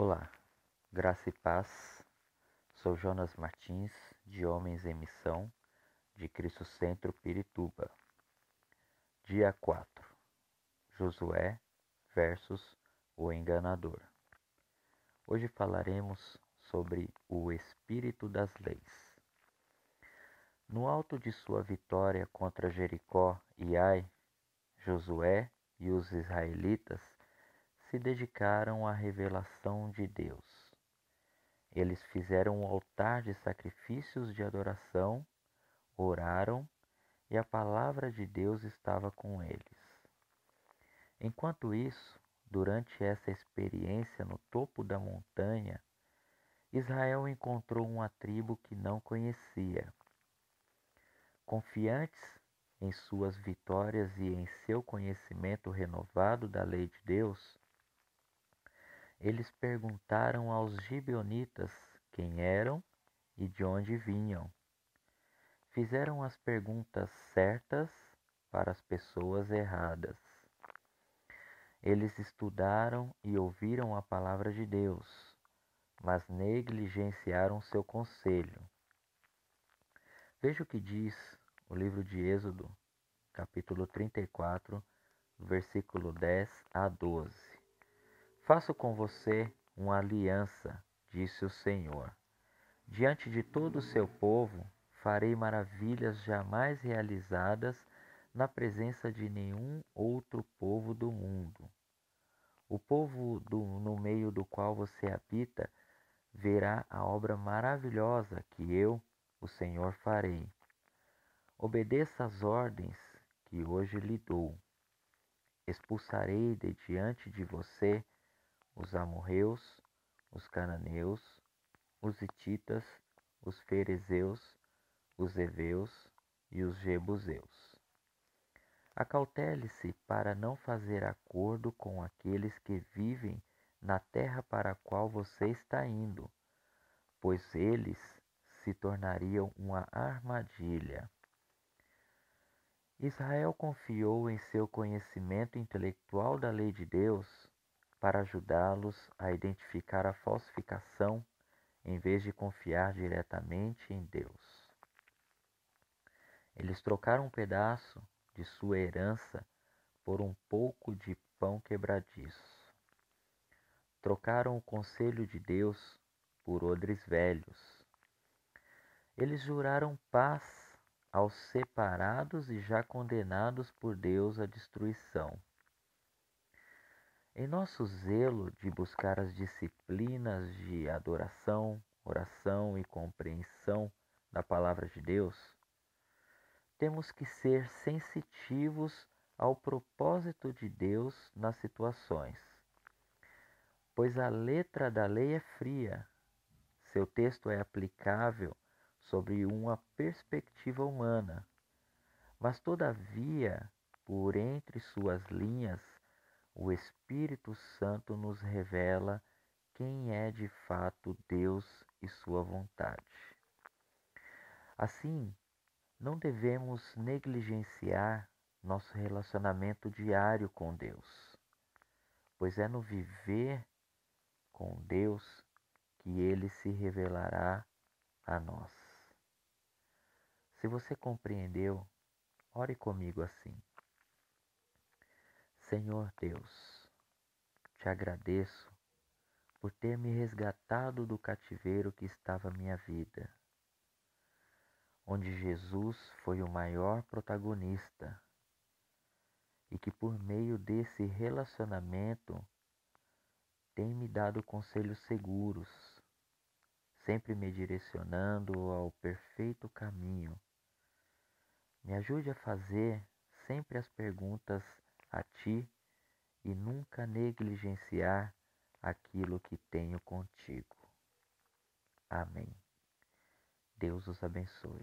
Olá, graça e paz. Sou Jonas Martins, de Homens em Missão, de Cristo Centro Pirituba. Dia 4. Josué versus o enganador. Hoje falaremos sobre o espírito das leis. No alto de sua vitória contra Jericó e Ai, Josué e os israelitas se dedicaram à revelação de Deus. Eles fizeram um altar de sacrifícios de adoração, oraram e a palavra de Deus estava com eles. Enquanto isso, durante essa experiência no topo da montanha, Israel encontrou uma tribo que não conhecia. Confiantes em suas vitórias e em seu conhecimento renovado da lei de Deus, eles perguntaram aos gibeonitas quem eram e de onde vinham. Fizeram as perguntas certas para as pessoas erradas. Eles estudaram e ouviram a palavra de Deus, mas negligenciaram seu conselho. Veja o que diz o livro de Êxodo, capítulo 34, versículo 10 a 12. Faço com você uma aliança, disse o Senhor. Diante de todo o seu povo, farei maravilhas jamais realizadas na presença de nenhum outro povo do mundo. O povo do, no meio do qual você habita verá a obra maravilhosa que eu, o Senhor, farei. Obedeça às ordens que hoje lhe dou. Expulsarei de diante de você os amorreus, os cananeus, os hititas, os ferezeus, os heveus e os jebuseus. Acautele-se para não fazer acordo com aqueles que vivem na terra para a qual você está indo, pois eles se tornariam uma armadilha. Israel confiou em seu conhecimento intelectual da lei de Deus para ajudá-los a identificar a falsificação em vez de confiar diretamente em Deus. Eles trocaram um pedaço de sua herança por um pouco de pão quebradiço. Trocaram o conselho de Deus por odres velhos. Eles juraram paz aos separados e já condenados por Deus à destruição. Em nosso zelo de buscar as disciplinas de adoração, oração e compreensão da Palavra de Deus, temos que ser sensitivos ao propósito de Deus nas situações. Pois a letra da lei é fria, seu texto é aplicável sobre uma perspectiva humana, mas todavia, por entre suas linhas, o Espírito Santo nos revela quem é de fato Deus e Sua vontade. Assim, não devemos negligenciar nosso relacionamento diário com Deus, pois é no viver com Deus que Ele se revelará a nós. Se você compreendeu, ore comigo assim. Senhor Deus, te agradeço por ter me resgatado do cativeiro que estava minha vida, onde Jesus foi o maior protagonista e que por meio desse relacionamento tem me dado conselhos seguros, sempre me direcionando ao perfeito caminho. Me ajude a fazer sempre as perguntas a ti e nunca negligenciar aquilo que tenho contigo. Amém. Deus os abençoe.